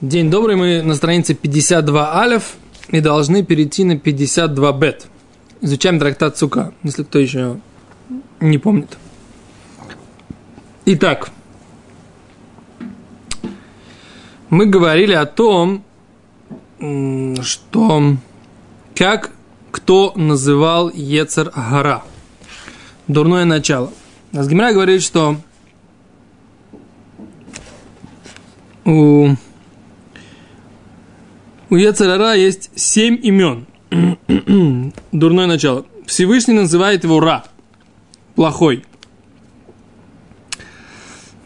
День добрый, мы на странице 52 алев и должны перейти на 52 бет. Изучаем трактат Сука, если кто еще не помнит. Итак, мы говорили о том, что как кто называл Ецер Гара. Дурное начало. Азгимра говорит, что у, у Ецерара есть семь имен. Дурное начало. Всевышний называет его Ра. Плохой.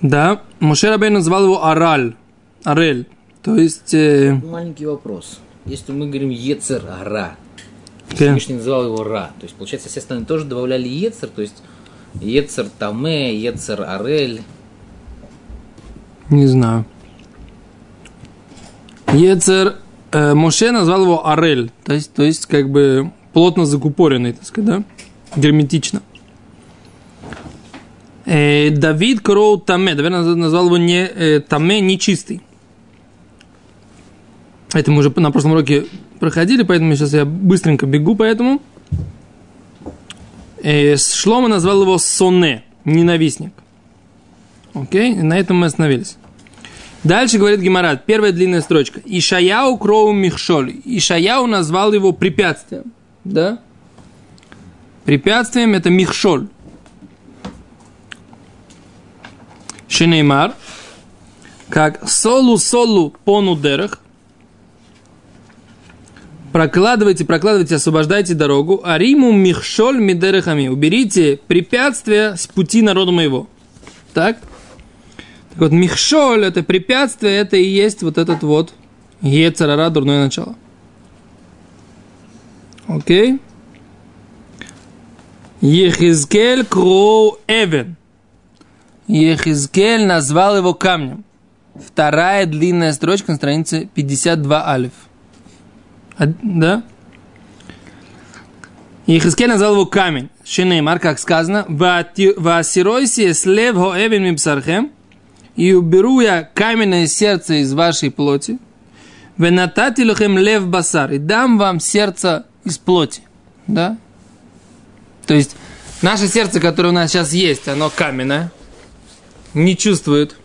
Да, Мушер Абей называл его Араль. Арель. То есть... Э... Маленький вопрос. Если мы говорим Ецер Ара, Okay. Всевышний называл его Ра, то есть, получается, все остальные тоже добавляли Ецер, то есть Ецер Таме, Ецер Арель. Не знаю. Ецер э, Моше назвал его Арель, то есть, то есть как бы плотно закупоренный, так сказать, да? Герметично. Э, Давид Кроу Таме, Давид назвал его не, э, Таме нечистый. Это мы уже на прошлом уроке проходили, поэтому сейчас я быстренько бегу по этому. Э, Шлома назвал его Соне, ненавистник. Окей, на этом мы остановились. Дальше говорит Гемарат, первая длинная строчка. Ишаяу кроу михшоль. Ишаяу назвал его препятствием. Да? Препятствием это михшоль. Шинеймар. Как солу-солу понудерах. Прокладывайте, прокладывайте, освобождайте дорогу. Ариму михшоль мидерехами. Уберите препятствия с пути народа моего. Так? Так вот, михшоль, это препятствие, это и есть вот этот вот ецарара, дурное начало. Окей? Ехизкель кроу эвен. Ехизкель назвал его камнем. Вторая длинная строчка на странице 52 алиф. А, да? Ехискель назвал его камень. Шинеймар, как сказано, «Ваасиройси слев хоэвен мипсархем» и уберу я каменное сердце из вашей плоти, «Венатати лухем лев басар» и дам вам сердце из плоти. Да? То есть, наше сердце, которое у нас сейчас есть, оно каменное, не чувствует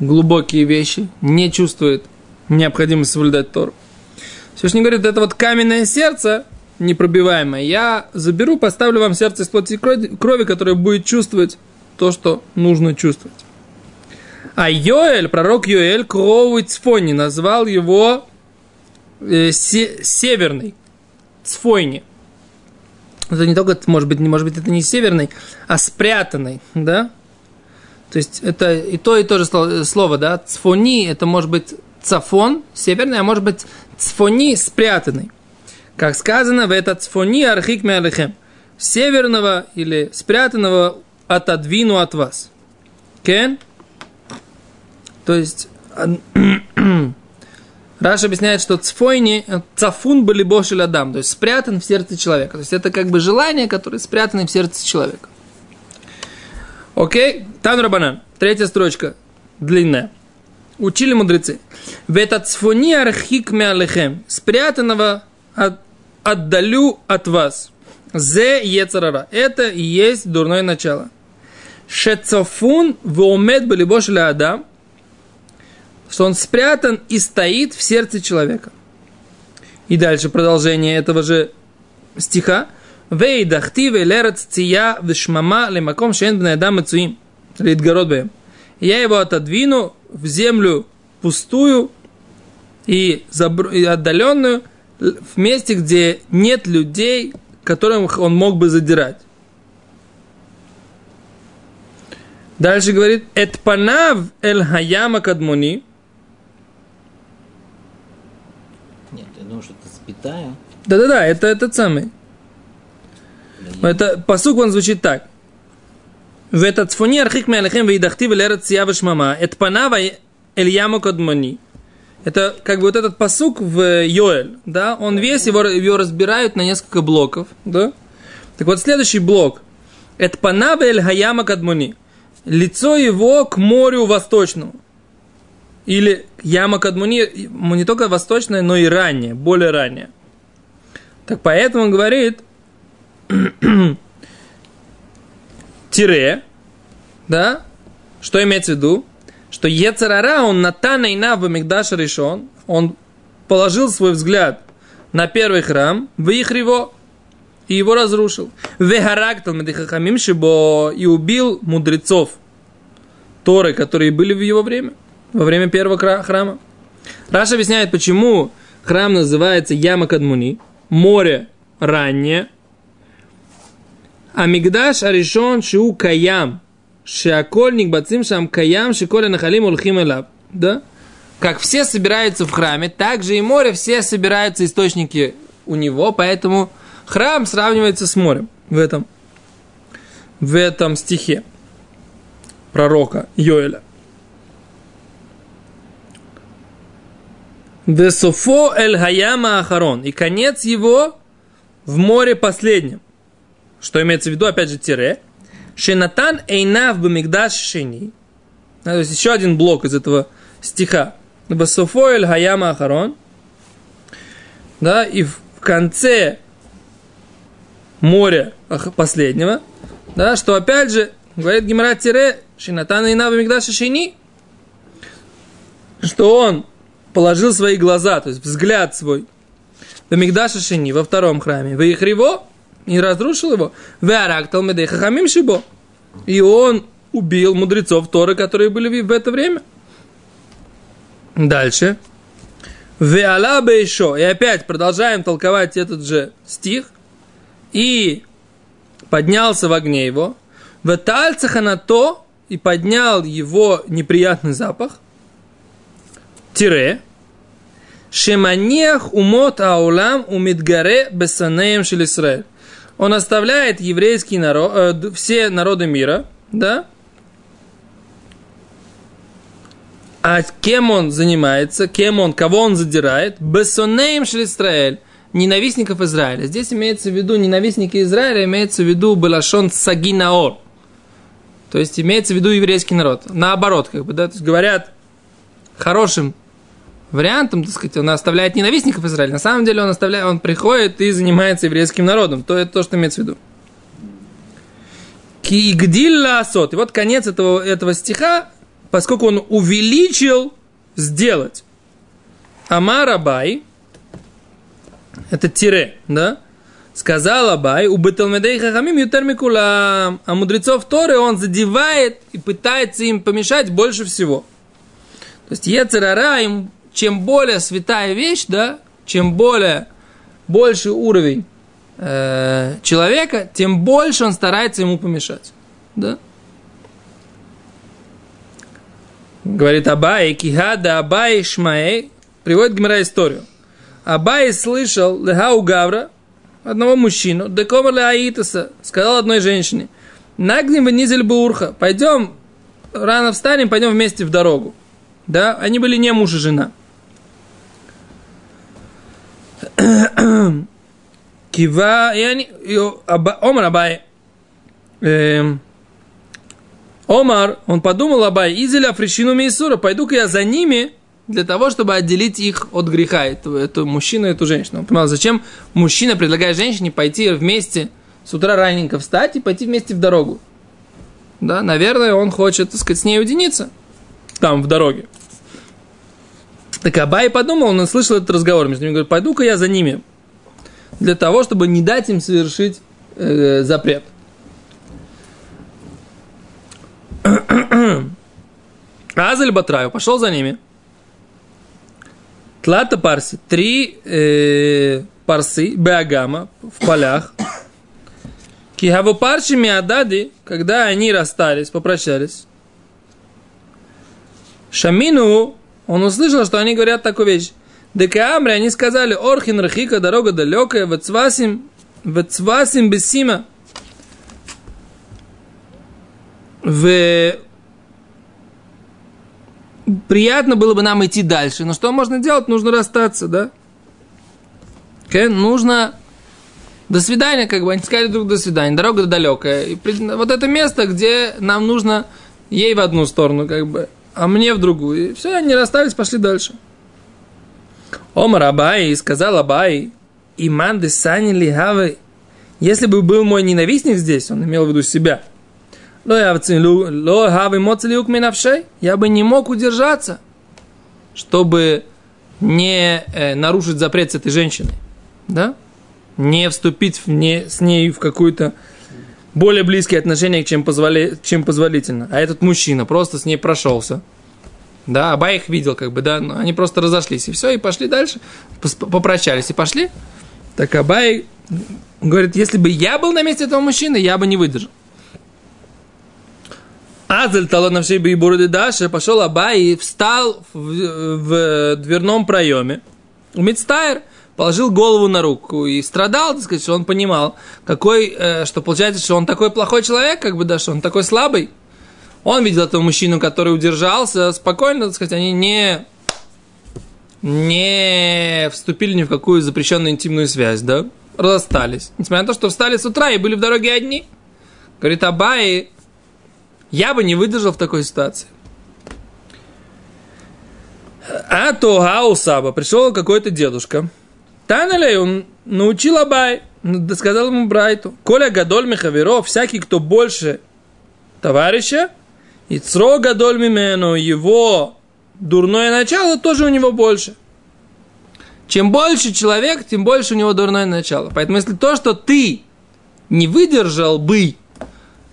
глубокие вещи, не чувствует необходимость соблюдать Тору. Всевышний говорит, это вот каменное сердце, непробиваемое, я заберу, поставлю вам сердце из плоти и крови, которое будет чувствовать то, что нужно чувствовать. А Йоэль, пророк Йоэль, Кровый Цфони, назвал его э, се, северный, Цфойни. Это не только, может быть, не, может быть, это не северный, а спрятанный, да? То есть это и то, и то же слово, да? Цфони, это может быть цафон, северный, а может быть цфони, спрятанный. Как сказано, в этот цфони архик меалихем. Северного или спрятанного отодвину от вас. Кен? То есть, Раша объясняет, что цфойни, цафун были бошель адам, то есть спрятан в сердце человека. То есть это как бы желание, которое спрятано в сердце человека. Окей? Тан Рабанан. Третья строчка. Длинная. Учили мудрецы. В этот цфони архик меалехем. Спрятанного от, отдалю от вас. Зе ецарара. Это и есть дурное начало. Шецофун вомет балибош адам. Что он спрятан и стоит в сердце человека. И дальше продолжение этого же стиха. Вейдахти велерец ция вишмама лемаком шен бнеадам мецуим. Литгород бэм. Я его отодвину в землю пустую и, забр... и отдаленную, в месте, где нет людей, которых он мог бы задирать. Дальше говорит, «Этпанав эль хаяма кадмуни». Нет, я думаю, что это запятая. Да-да-да, это этот самый. Это посук, он звучит так. В этот фоне архик меалехем вейдахти велерет сиява шмама. Этпанава эль яму кадмуни. Это как бы вот этот посук в Йоэль, да, он весь его, его разбирают на несколько блоков, да. Так вот, следующий блок. Это панаве эль хаяма кадмуни. Лицо его к морю восточному. Или яма Кадмуни не только восточная, но и ранняя, более ранняя. Так поэтому он говорит, тире, да, что имеется в виду? Что Ецарара, он натана и в Мигдаша решен, он положил свой взгляд на первый храм, его и его разрушил. Вехарактал медихахамим шибо и убил мудрецов Торы, которые были в его время, во время первого храма. Раша объясняет, почему храм называется Яма Кадмуни, море раннее, а Мигдаш Аришон Шиу Каям, Шиакольник Бацим Шам Каям, Шиколя Нахалим Улхим Элаб. Да? Как все собираются в храме, так же и море, все собираются источники у него, поэтому храм сравнивается с морем в этом, в этом стихе пророка Йоэля. Весофо эль хаяма ахарон. И конец его в море последнем. Что имеется в виду, опять же, тире. Шенатан эйнав бамигдаш шини. То есть еще один блок из этого стиха. Весофо эль хаяма ахарон. Да, и в конце моря последнего, да, что опять же, говорит Гимара Тире, Шинатана и Нава Шини, что он положил свои глаза, то есть взгляд свой, в Мигдаша Шини, во втором храме, в их его, и разрушил его, в Арактал Медеха Хамим Шибо, и он убил мудрецов Торы, которые были в это время. Дальше. Веала Бейшо. И опять продолжаем толковать этот же стих. И поднялся в огне его. Ветальцаха на то и поднял его неприятный запах. Тире. Шеманиах умот аулам умидгаре бесанеем шелисраэль. Он оставляет еврейский народ, э, все народы мира, да? А кем он занимается, кем он, кого он задирает? Бесонеем шелисраэль ненавистников Израиля. Здесь имеется в виду ненавистники Израиля, имеется в виду Балашон Сагинаор. То есть имеется в виду еврейский народ. Наоборот, как бы, да, то есть говорят хорошим вариантом, так сказать, он оставляет ненавистников Израиля. На самом деле он оставляет, он приходит и занимается еврейским народом. То это то, что имеется в виду. Кигдилла асот. И вот конец этого, этого стиха, поскольку он увеличил сделать. Амарабай, это тире, да? Сказал Абай, у Беталмедей Хахамим Ютермикула, а мудрецов Торы он задевает и пытается им помешать больше всего. То есть Ецерара, им, чем более святая вещь, да, чем более больше уровень э, человека, тем больше он старается ему помешать. Да? Говорит Абай, Кихада Абай Шмаэй, приводит Гимара историю. Абай слышал Лехау Гавра, одного мужчину, Декомар Леаитаса, сказал одной женщине, Нагнем низель Бурха, пойдем, рано встанем, пойдем вместе в дорогу. Да, они были не муж и жена. Кива, и они, Омар Абай, Омар, он подумал Абай, Изеля Фришину Мейсура, пойду-ка я за ними, для того, чтобы отделить их от греха, эту, эту мужчину и эту женщину. Он понимал, зачем мужчина предлагает женщине пойти вместе с утра раненько встать и пойти вместе в дорогу. Да, наверное, он хочет, так сказать, с ней уединиться там, в дороге. Так Абай подумал, он слышал этот разговор между ними, говорит, пойду-ка я за ними, для того, чтобы не дать им совершить э, запрет. Азель Батраю пошел за ними – Тлата парси. Три э, парсы, беагама, в полях. Кихаву парши миадади, когда они расстались, попрощались. Шамину, он услышал, что они говорят такую вещь. Декаамри, они сказали, Орхин Рахика, дорога далекая, Вецвасим, Вецвасим Бесима. В приятно было бы нам идти дальше. Но что можно делать? Нужно расстаться, да? Okay? Нужно... До свидания, как бы, они сказали друг до свидания, дорога далекая. И вот это место, где нам нужно ей в одну сторону, как бы, а мне в другую. И все, они расстались, пошли дальше. Омар Абай сказал Абай, Иман де сани лигавы. Если бы был мой ненавистник здесь, он имел в виду себя, я бы не мог удержаться, чтобы не э, нарушить запрет с этой женщиной, да? Не вступить в не, с ней в какую-то более близкие отношения, чем, позволи, чем позволительно. А этот мужчина просто с ней прошелся. Да, оба их видел, как бы, да, но они просто разошлись, и все, и пошли дальше, попрощались, и пошли. Так Абай говорит, если бы я был на месте этого мужчины, я бы не выдержал. Азель таланавший бы и буруды Даша пошел Абай и встал в, в дверном проеме. Мицтайр положил голову на руку и страдал, так сказать, что он понимал, какой, э, что получается, что он такой плохой человек, как бы, да, что он такой слабый. Он видел этого мужчину, который удержался спокойно, так сказать, они не, не вступили ни в какую запрещенную интимную связь, да, расстались. Несмотря на то, что встали с утра и были в дороге одни. Говорит, Абай, я бы не выдержал в такой ситуации. А то Гаусаба пришел какой-то дедушка. Танелей он научил Абай, сказал ему Брайту. Коля Гадоль Михаверов, всякий, кто больше товарища, и цро Гадоль Мимену, его дурное начало тоже у него больше. Чем больше человек, тем больше у него дурное начало. Поэтому если то, что ты не выдержал бы,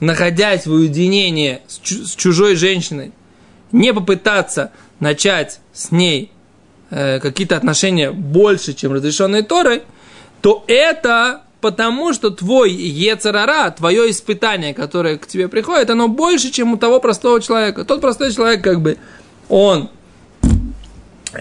находясь в уединении с чужой женщиной, не попытаться начать с ней э, какие-то отношения больше, чем разрешенные Торой, то это потому, что твой Ецарара, твое испытание, которое к тебе приходит, оно больше, чем у того простого человека. Тот простой человек, как бы, он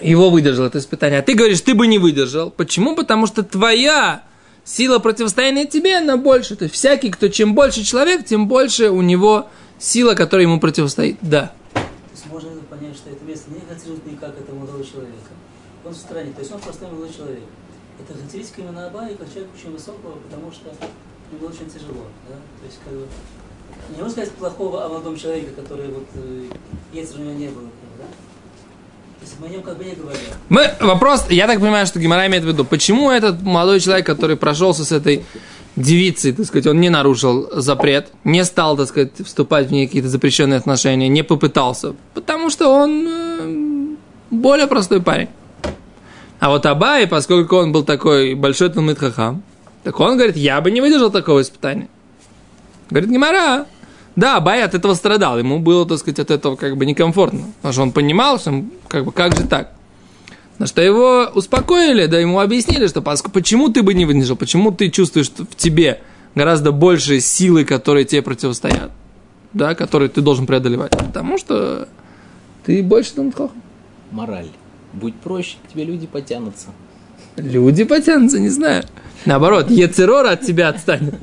его выдержал, это испытание. А ты говоришь, ты бы не выдержал. Почему? Потому что твоя сила противостояния тебе, она больше. То есть всякий, кто чем больше человек, тем больше у него сила, которая ему противостоит. Да. То есть понять, что это место не характеризует никак этого молодого человека. Он в стороне, то есть он простой молодой человек. Это характеристика именно Абая, как человека очень высокого, потому что ему очень тяжело. Да? То есть, как бы, не можно сказать плохого о молодом человеке, который вот, э, если у него не было. Да? Мы о нем как бы не говорим. Мы, вопрос, я так понимаю, что Гимара имеет в виду, почему этот молодой человек, который прошелся с этой девицей, так сказать, он не нарушил запрет, не стал, так сказать, вступать в какие-то запрещенные отношения, не попытался, потому что он э, более простой парень. А вот Абай, поскольку он был такой большой Талмит Хахам, так он говорит, я бы не выдержал такого испытания. Говорит, Гимара, да, Абай от этого страдал, ему было, так сказать, от этого как бы некомфортно, потому что он понимал, что как бы как же так. На что его успокоили, да ему объяснили, что почему ты бы не выдержал, почему ты чувствуешь в тебе гораздо больше силы, которые тебе противостоят, да, которые ты должен преодолевать. Потому что ты больше Талмитхохам. Мораль. Будь проще, к тебе люди потянутся. Люди потянутся, не знаю. Наоборот, Ецерор от тебя отстанет.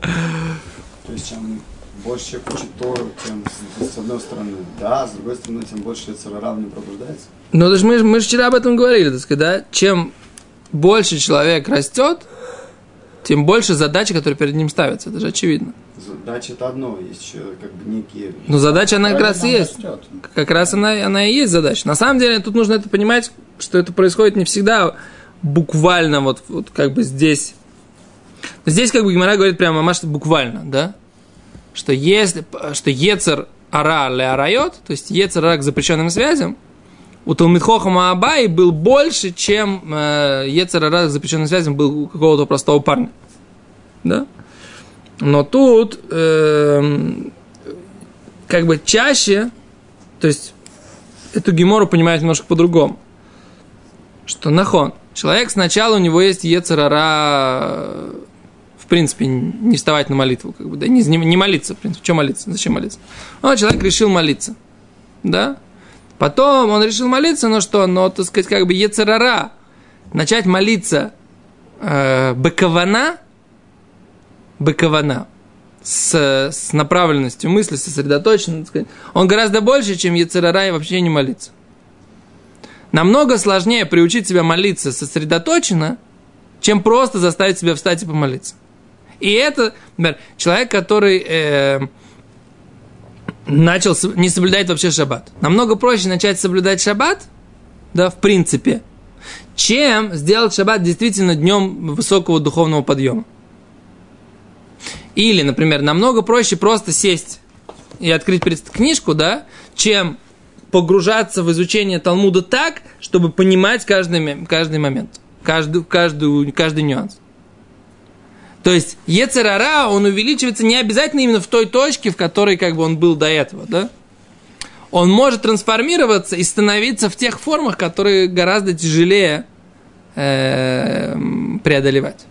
То есть, больше человек учит Тору, тем с одной стороны, да, с другой стороны, тем больше Ецерора в нем пробуждается. Ну, даже мы, мы же вчера об этом говорили, так сказать, да? Чем больше человек растет, тем больше задачи, которые перед ним ставятся. Это же очевидно. Задача это одно, есть еще как бы некие... Ну, задача она как раз и есть. Растет. Как раз она, она и есть задача. На самом деле, тут нужно это понимать, что это происходит не всегда буквально вот, вот как бы здесь. Здесь как бы Гимара говорит прямо, мама, что буквально, да? Что если, что Ецер ара ле арайот, то есть Ецер ара к запрещенным связям, у Талмитхохама Абай был больше, чем э, Ецер ара к запрещенным связям был у какого-то простого парня. Да? Но тут э, как бы чаще, то есть эту гемору понимает немножко по-другому. Что нахон. Человек сначала у него есть ецерара, в принципе, не вставать на молитву, как бы, да, не, не молиться, в принципе. Что молиться? Зачем молиться? Ну, человек решил молиться, да? Потом он решил молиться, но что? Но, так сказать, как бы ецерара, начать молиться э, бекавана, быкована, с, с направленностью мысли, сосредоточен, он гораздо больше, чем Ецерара и вообще не молиться. Намного сложнее приучить себя молиться сосредоточенно, чем просто заставить себя встать и помолиться. И это, например, человек, который э, начал не соблюдать вообще шаббат. Намного проще начать соблюдать шаббат, да, в принципе, чем сделать шаббат действительно днем высокого духовного подъема. Или, например, намного проще просто сесть и открыть книжку, да, чем погружаться в изучение Талмуда так, чтобы понимать каждый, каждый момент, каждый, каждую, каждый нюанс. То есть Ецерара, он увеличивается не обязательно именно в той точке, в которой как бы он был до этого, да? Он может трансформироваться и становиться в тех формах, которые гораздо тяжелее э, преодолевать.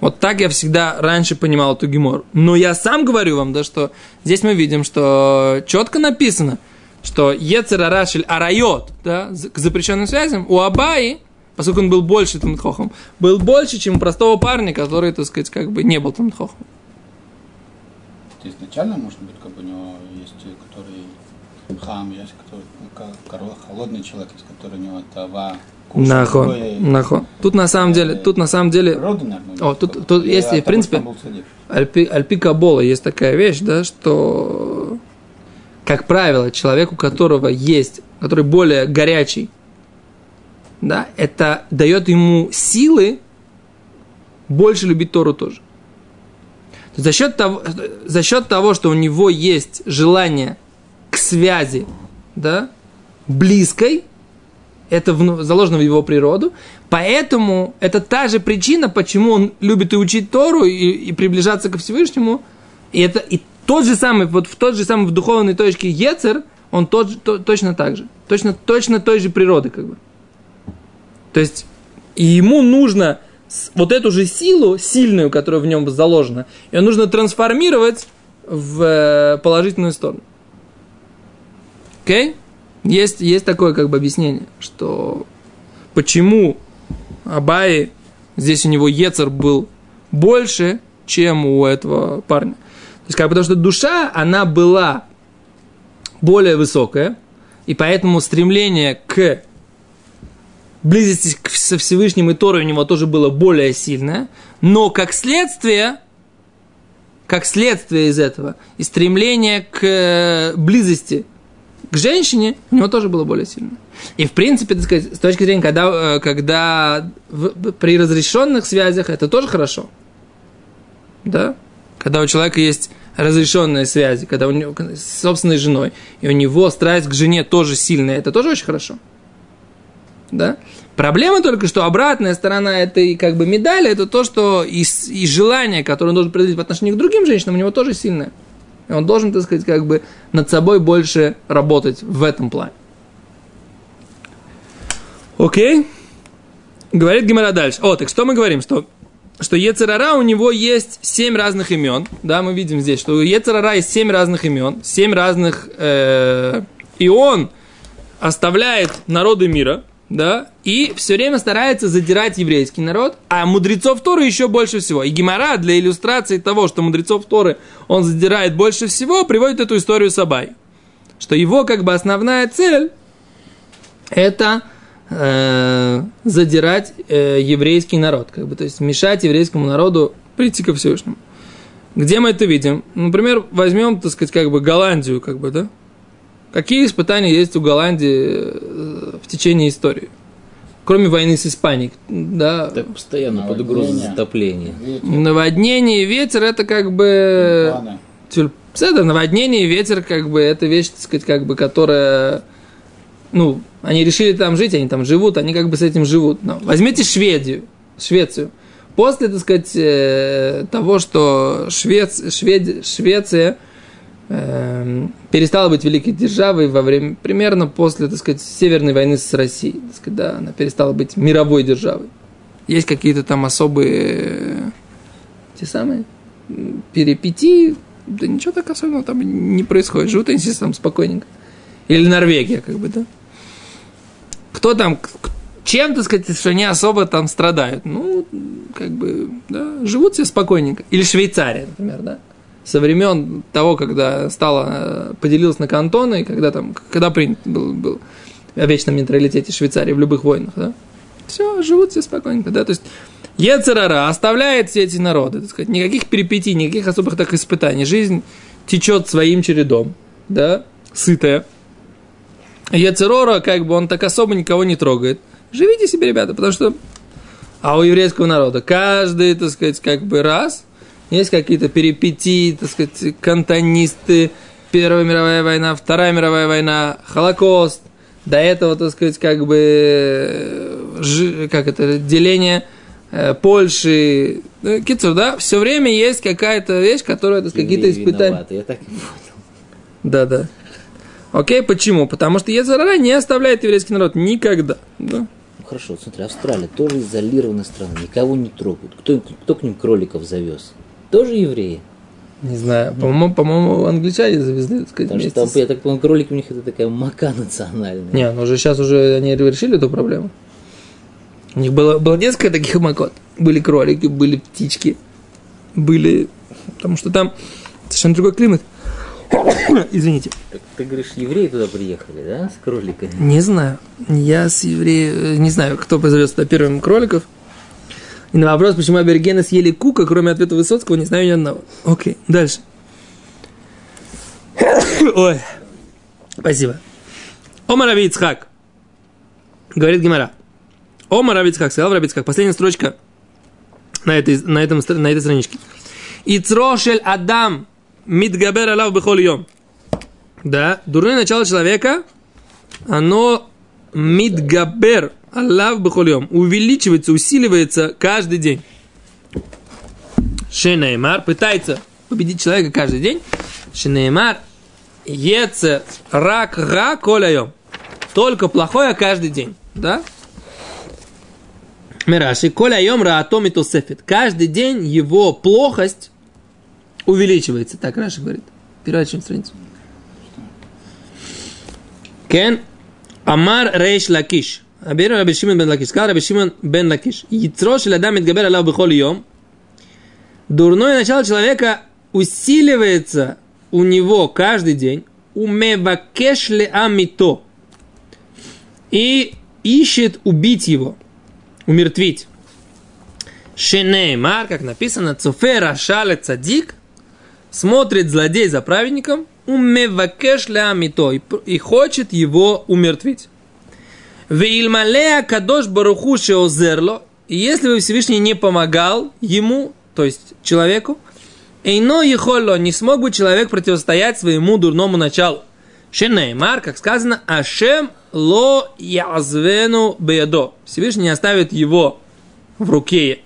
Вот так я всегда раньше понимал эту гемор. Но я сам говорю вам, да, что здесь мы видим, что четко написано, что Ецерарашель Арайот, да, к запрещенным связям, у Абаи, поскольку он был больше Танхохом, был больше, чем у простого парня, который, так сказать, как бы не был Танхохом. Это изначально, может быть, как бы у него есть, э, который хам, есть, который ну, холодный человек, есть, который у него тава, другое, нахон. Тут на самом деле, тут на самом деле, природа, наверное. О, тут- тут и есть, в принципе. Альпи, Альпи Кабола есть такая вещь, да, что, как правило, человек, у которого есть, который более горячий, да, это дает ему силы больше любить Тору тоже. За счет, того, за счет того, что у него есть желание к связи, да, близкой, это вну- заложено в его природу, поэтому это та же причина, почему он любит и учить Тору, и, и приближаться ко Всевышнему, и это и тот же самый, вот в тот же самый в духовной точке Ецер, он тот, то- точно так же, точно, точно той же природы, как бы. То есть, и ему нужно вот эту же силу, сильную, которая в нем заложена, ее нужно трансформировать в э, положительную сторону. Окей? Есть, есть такое как бы объяснение, что почему Абай, здесь у него Ецер был больше, чем у этого парня. То есть, как, потому что душа, она была более высокая, и поэтому стремление к близости со Всевышним и Торой у него тоже было более сильное, но как следствие, как следствие из этого, и стремление к э, близости к женщине у него тоже было более сильное. И в принципе, так сказать, с точки зрения, когда, э, когда в- при разрешенных связях это тоже хорошо. Да? Когда у человека есть разрешенные связи, когда у него с собственной женой, и у него страсть к жене тоже сильная, это тоже очень хорошо. Да? Проблема только, что обратная сторона этой как бы медали, это то, что и, и желание, которое он должен проявить в отношении к другим женщинам, у него тоже сильное. И он должен, так сказать, как бы над собой больше работать в этом плане. Окей? Говорит Гимара дальше. О, так что мы говорим? Что, что Ецерара у него есть семь разных имен. Да, мы видим здесь, что у Ецерара есть семь разных имен, семь разных... э, и он оставляет народы мира, да, и все время старается задирать еврейский народ, а мудрецов Торы еще больше всего. И Гимара для иллюстрации того, что мудрецов Торы он задирает больше всего, приводит эту историю с Абай. Что его как бы основная цель это э, задирать э, еврейский народ, как бы, то есть мешать еврейскому народу прийти ко Всевышнему. Где мы это видим? Например, возьмем, так сказать, как бы Голландию, как бы, да? Какие испытания есть у Голландии э, в течение истории? Кроме войны с Испанией, да? Так постоянно под угрозой затопления. Видите, Наводнение и ветер это как бы... планы. Тюль- Это наводнение и ветер, как бы, это вещь, так сказать, как бы, которая, ну, они решили там жить, они там живут, они как бы с этим живут. Но возьмите Шведию, Швецию. После, так сказать, э, того, что Швец, Швед, Швеция эм, перестала быть великой державой во время, примерно после, так сказать, Северной войны с Россией, так сказать, да, она перестала быть мировой державой. Есть какие-то там особые, э, те самые, перипетии, да ничего так особенного там не происходит. Живут они себе там спокойненько. Или Норвегия, как бы, да. Кто там, чем, так сказать, что они особо там страдают? Ну, как бы, да, живут себе спокойненько. Или Швейцария, например, да. Со времен того, когда стало, э, поделилась на кантоны, и когда там, когда принят был, был о вечном нейтралитете Швейцарии в любых войнах, да. Все, живут все спокойненько, да, то есть Ецерара оставляет все эти народы, так сказать, никаких перипетий, никаких особых так испытаний. Жизнь течет своим чередом, да, сытая. Ецерора, как бы он так особо никого не трогает. Живите себе, ребята, потому что... А у еврейского народа каждый, так сказать, как бы раз есть какие-то перипетии, так сказать, кантонисты, Первая мировая война, Вторая мировая война, Холокост. До этого, так сказать, как бы, жи, как это, деление э, Польши. Ну, Кицур, да, все время есть какая-то вещь, которая, так сказать, какие-то испытания. Я так и понял. Да, да. Окей, почему? Потому что Ецарара не оставляет еврейский народ никогда. Да? Ну хорошо, смотри, Австралия тоже изолированная страна, никого не трогают. Кто, кто к ним кроликов завез? Тоже евреи. Не знаю, по-моему, по-моему, англичане завезли, так сказать, Потому что я так понял, кролики у них это такая мака национальная. Не, ну уже сейчас уже они решили эту проблему. У них было, было несколько таких макот. Были кролики, были птички, были... Потому что там совершенно другой климат. Извините. Так ты говоришь, евреи туда приехали, да, с кроликами? Не знаю. Я с евреем... Не знаю, кто позовет сюда первым кроликов. И на вопрос, почему аборигены съели кука, кроме ответа Высоцкого, не знаю ни одного. Окей, дальше. Ой. Спасибо. Омар Раби Ицхак. Говорит Гимара. Омар Раби Ицхак, сказал Раби Ицхак. Последняя строчка на этой, на этом, на этой страничке. Ицрошель Адам мидгабер алав бехол йом. Да, дурное начало человека, оно мидгабер алав бехольем, увеличивается, усиливается каждый день. Шенеймар пытается победить человека каждый день. Шенеймар еце рак ра коляем. Только плохое каждый день. Да? Мираши, коляем раатом и тосефет. Каждый день его плохость увеличивается. Так Раши говорит. Переворачиваем страницу. כן אמר ריש לקיש. אמר רבי שמעון בן לקיש. Сказал Раби Шимон бен Лакиш. יצרו של אדם מתגבר עליו בכל יום. Дурное начало человека усиливается у него каждый день. ומבקש להמיתו. И ищет убить его. Умертвить. שנאמר, как написано, צופה רשע לצדיק, смотрит злодей за праведником, умевакеш амито, и и хочет его умертвить. Веилмалея кадош баруху шеозерло, и если бы Всевышний не помогал ему, то есть человеку, Эйно ехоло, не смог бы человек противостоять своему дурному началу. Шенеймар, как сказано, Ашем ло язвену беядо. Всевышний не оставит его в руке,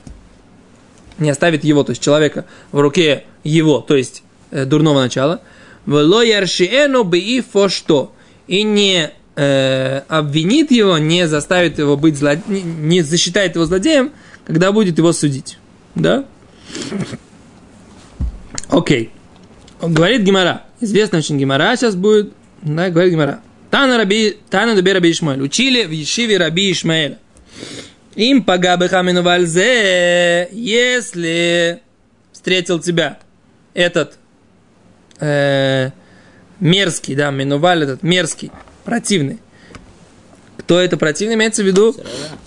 не оставит его, то есть человека в руке его, то есть э, дурного начала. Вело яршиэну беифо что. И не э, обвинит его, не заставит его быть зло... не- не засчитает его злодеем, когда будет его судить. Да? Окей. Говорит Гимара. Известно очень Гимара сейчас будет. Да, говорит Гимара. Тана Раби, Тана Раби Раби Ишмаэль. Учили в Ешиве Раби Ишмаэля. Им пагабы хамину вальзе, если встретил тебя этот э, мерзкий, да, минуваль этот мерзкий, противный. Кто это противный, имеется в виду?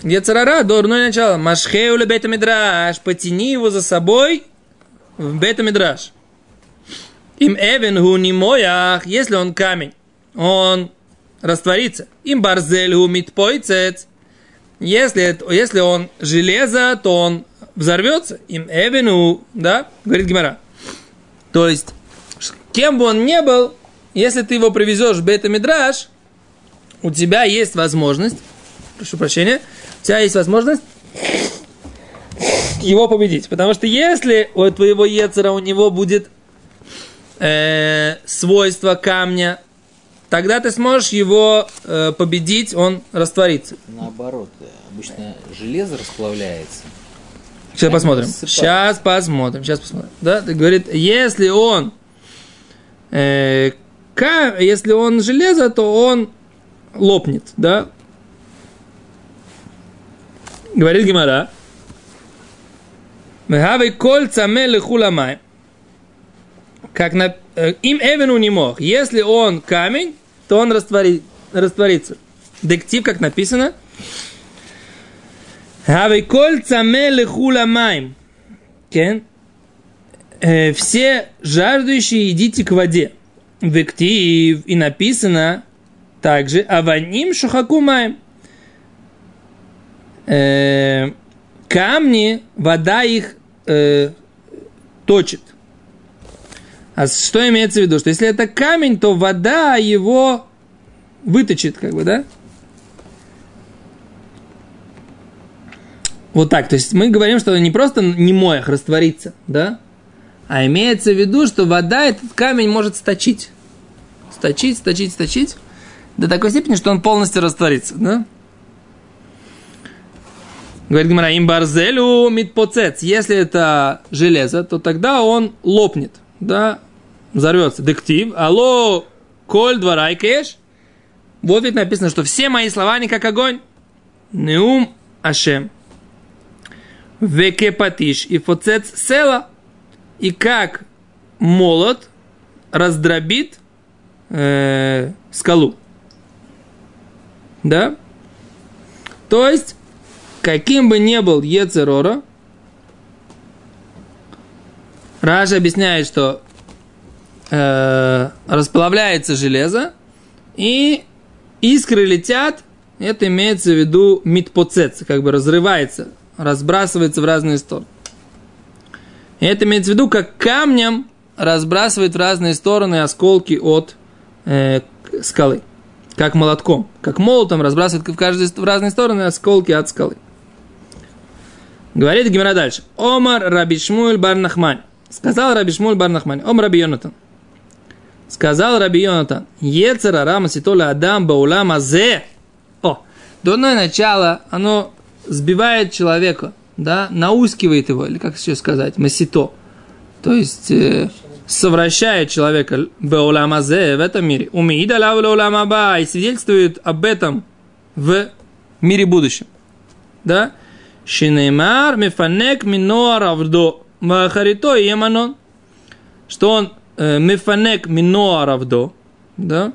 Гецарара, дурное начало. Машхеу ле бета мидраш, потяни его за собой в бета мидраш. Им эвен ху не моях, если он камень, он растворится. Им барзель ху митпойцец, если, если он железо, то он взорвется. Им эвену, да, говорит Гимара. То есть, кем бы он ни был, если ты его привезешь в бета мидраш, у тебя есть возможность, прошу прощения, у тебя есть возможность его победить. Потому что если у твоего Ецера у него будет э, свойство камня, тогда ты сможешь его э, победить, он растворится. Наоборот, э, обычно железо расплавляется. Сейчас Камень посмотрим. рассыпается. Сейчас посмотрим. Сейчас посмотрим. Да, ты говорит, если он, э, ка- если он железо, то он лопнет, да? Говорит Гимара. Мегавей кольца мелехуламай. Как на... Э, Им эвену не мог. Если он камень, то он растворит, растворится. Дектив, как написано. "Хавей кольца мелехуламай. Кен. Э, Все жаждущие идите к воде. Вектив. И написано, также Аваним Шухакумаем. Э, камни, вода их э, точит. А что имеется в виду? Что если это камень, то вода его выточит, как бы, да? Вот так. То есть мы говорим, что не просто не моях растворится, да? А имеется в виду, что вода этот камень может сточить. Сточить, сточить, сточить. До такой степени, что он полностью растворится, да? Говорит Гимара, им барзелю митпоцец. Если это железо, то тогда он лопнет, да, взорвется. Дектив, алло, коль двора кеш. Вот ведь написано, что все мои слова не как огонь. Неум ашем. Векепатиш и фоцец села. И как молот раздробит э, скалу. Да? То есть, каким бы ни был Ецерора, Раша объясняет, что э, расплавляется железо, и искры летят, это имеется в виду митпоцец, как бы разрывается, разбрасывается в разные стороны. И это имеется в виду, как камнем разбрасывает в разные стороны осколки от э, скалы как молотком, как молотом разбрасывает в, каждой, в разные стороны осколки от скалы. Говорит Гимара дальше. Омар Рабишмуль бар Нахмань. Сказал Рабишмуль бар Нахмань. Ом Раби Йонатан. Сказал Раби Йонатан. Ецера рама ситола адам баулама зе. О, дурное начало, оно сбивает человека, да, наускивает его, или как еще сказать, масито. То есть, э, совращает человека в уламазе, в этом мире. Умиида лавля уламаба и свидетельствует об этом в мире будущем. Да? Шинеймар мифанек миноар авдо махарито еманон. Что он э, мифанек миноар авдо, да?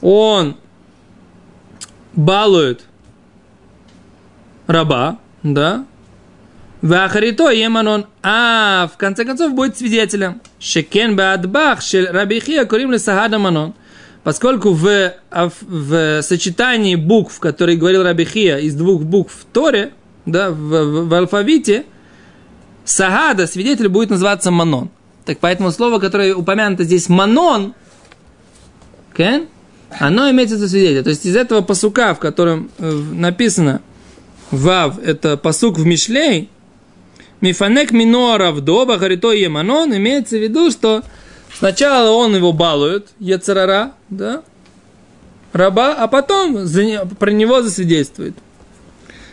Он балует раба, да? Вахарито еманон. А в конце концов будет свидетелем. Шекен баадбах шель рабихия курим сагада манон. Поскольку в, в сочетании букв, которые говорил Рабихия, из двух букв в Торе, да, в, в, в алфавите, Сагада, свидетель, будет называться Манон. Так поэтому слово, которое упомянуто здесь Манон, okay, оно имеется в свидетель. То есть из этого посука, в котором э, написано Вав, это посук в Мишлей, Мифанек минора вдова, говорит, еманон, имеется в виду, что сначала он его балует, Ецарара, да, раба, а потом за, про него засвидетельствует.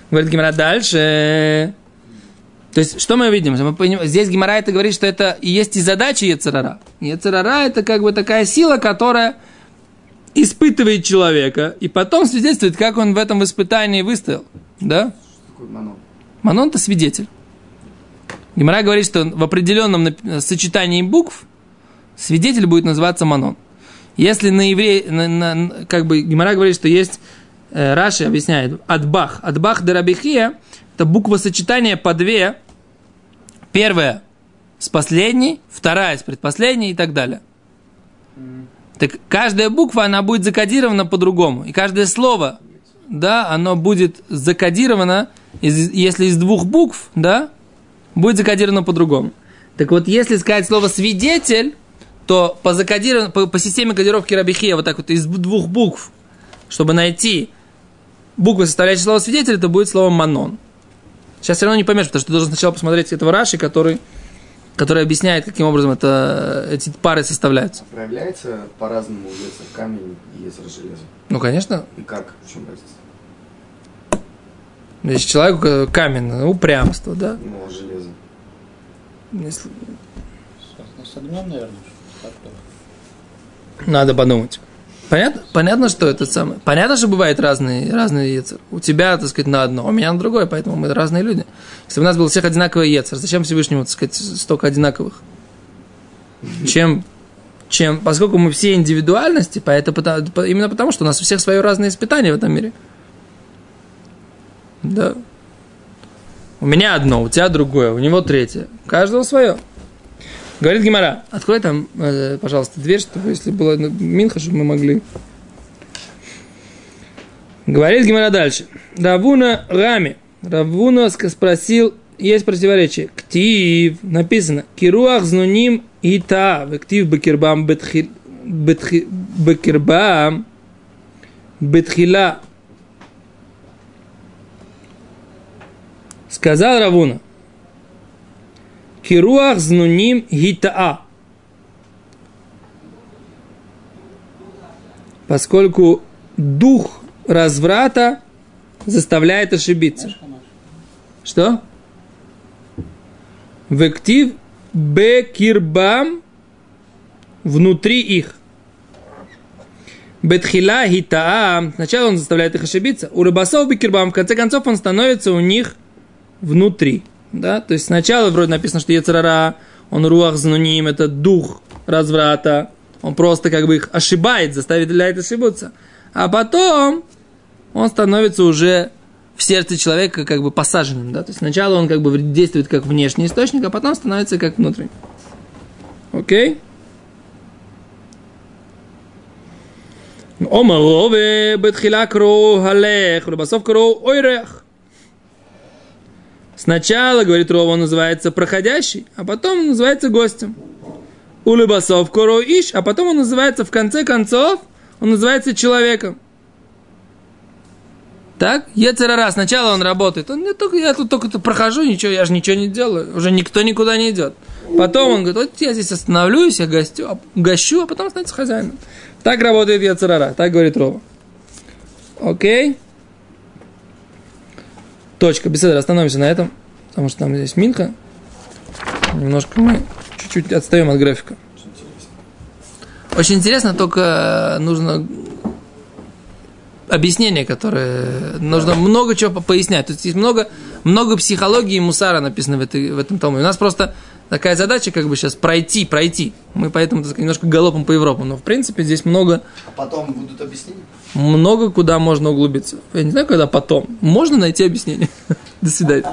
Говорит Гимара дальше. То есть, что мы видим? Мы понимаем, здесь Гимара это говорит, что это и есть и задача Ецарара. Ецарара это как бы такая сила, которая испытывает человека, и потом свидетельствует, как он в этом испытании выстоял. Да? Манон? Манон – это свидетель. Гимара говорит, что в определенном сочетании букв свидетель будет называться манон. Если на еврей, на, на, как бы Гимара говорит, что есть, э, Раши объясняет, адбах. Адбах дерабихия – это буква сочетания по две. Первая с последней, вторая с предпоследней и так далее. Так каждая буква, она будет закодирована по-другому. И каждое слово, да, оно будет закодировано, из, если из двух букв, да, будет закодировано по-другому. Так вот, если сказать слово «свидетель», то по, закодиров... по, по системе кодировки Рабихия вот так вот из двух букв, чтобы найти буквы, составляющие слово «свидетель», это будет слово «манон». Сейчас все равно не поймешь, потому что ты должен сначала посмотреть этого Раши, который, который объясняет, каким образом это, эти пары составляются. Проявляется по-разному если камень и если железо. Ну, конечно. И как? В чем разница? Если человек каменное упрямство, да? Ну, железо. Если... Надо подумать. Понятно, понятно, что это самое. Понятно, что бывают разные, разные яйца. У тебя, так сказать, на одно, а у меня на другое, поэтому мы разные люди. Если бы у нас было всех одинаковые яйца, зачем Всевышнему, так сказать, столько одинаковых? Чем, чем, поскольку мы все индивидуальности, поэтому, именно потому, что у нас у всех свое разное испытание в этом мире. Да. У меня одно, у тебя другое, у него третье. У каждого свое. Говорит Гимара, открой там, э, пожалуйста, дверь, чтобы если было Минха, чтобы мы могли. Говорит Гимара дальше. Равуна Рами. Равуна спросил, есть противоречие. Ктив, написано, кируах знуним и та, ктив бекирбам бекирбам бетхила. Сказал Равуна, кируах знуним гитаа. Поскольку дух разврата заставляет ошибиться. Что? Вектив бекирбам внутри их. Бетхила гитаа. Сначала он заставляет их ошибиться. У рыбасов бекирбам, в конце концов, он становится у них внутри. Да? То есть сначала вроде написано, что Ецарара, он руах знуним, это дух разврата. Он просто как бы их ошибает, заставляет ошибаться. А потом он становится уже в сердце человека как бы посаженным, да, то есть сначала он как бы действует как внешний источник, а потом становится как внутренний. Окей? Омарове бетхила кро халех, рубасов ойрех. Сначала, говорит Рова, он называется проходящий, а потом он называется гостем. У Лебасов коро иш, а потом он называется, в конце концов, он называется человеком. Так? Ецерара, сначала он работает. Он, я, только, я тут только прохожу, ничего, я же ничего не делаю. Уже никто никуда не идет. Потом он говорит, вот я здесь остановлюсь, я гостю, а, гощу, а потом становится хозяином. Так работает Ецерара, так говорит Рова. Окей? Точка. Беседа, остановимся на этом, потому что там здесь Минха. Немножко мы чуть-чуть отстаем от графика. Очень интересно, только нужно объяснение, которое нужно много чего пояснять. То есть есть много, много психологии и мусара написано в, этой, в этом томе. У нас просто такая задача, как бы сейчас пройти, пройти. Мы поэтому так сказать, немножко галопом по Европу. Но в принципе здесь много. А потом будут объяснения? много куда можно углубиться. Я не знаю, когда потом. Можно найти объяснение. До свидания.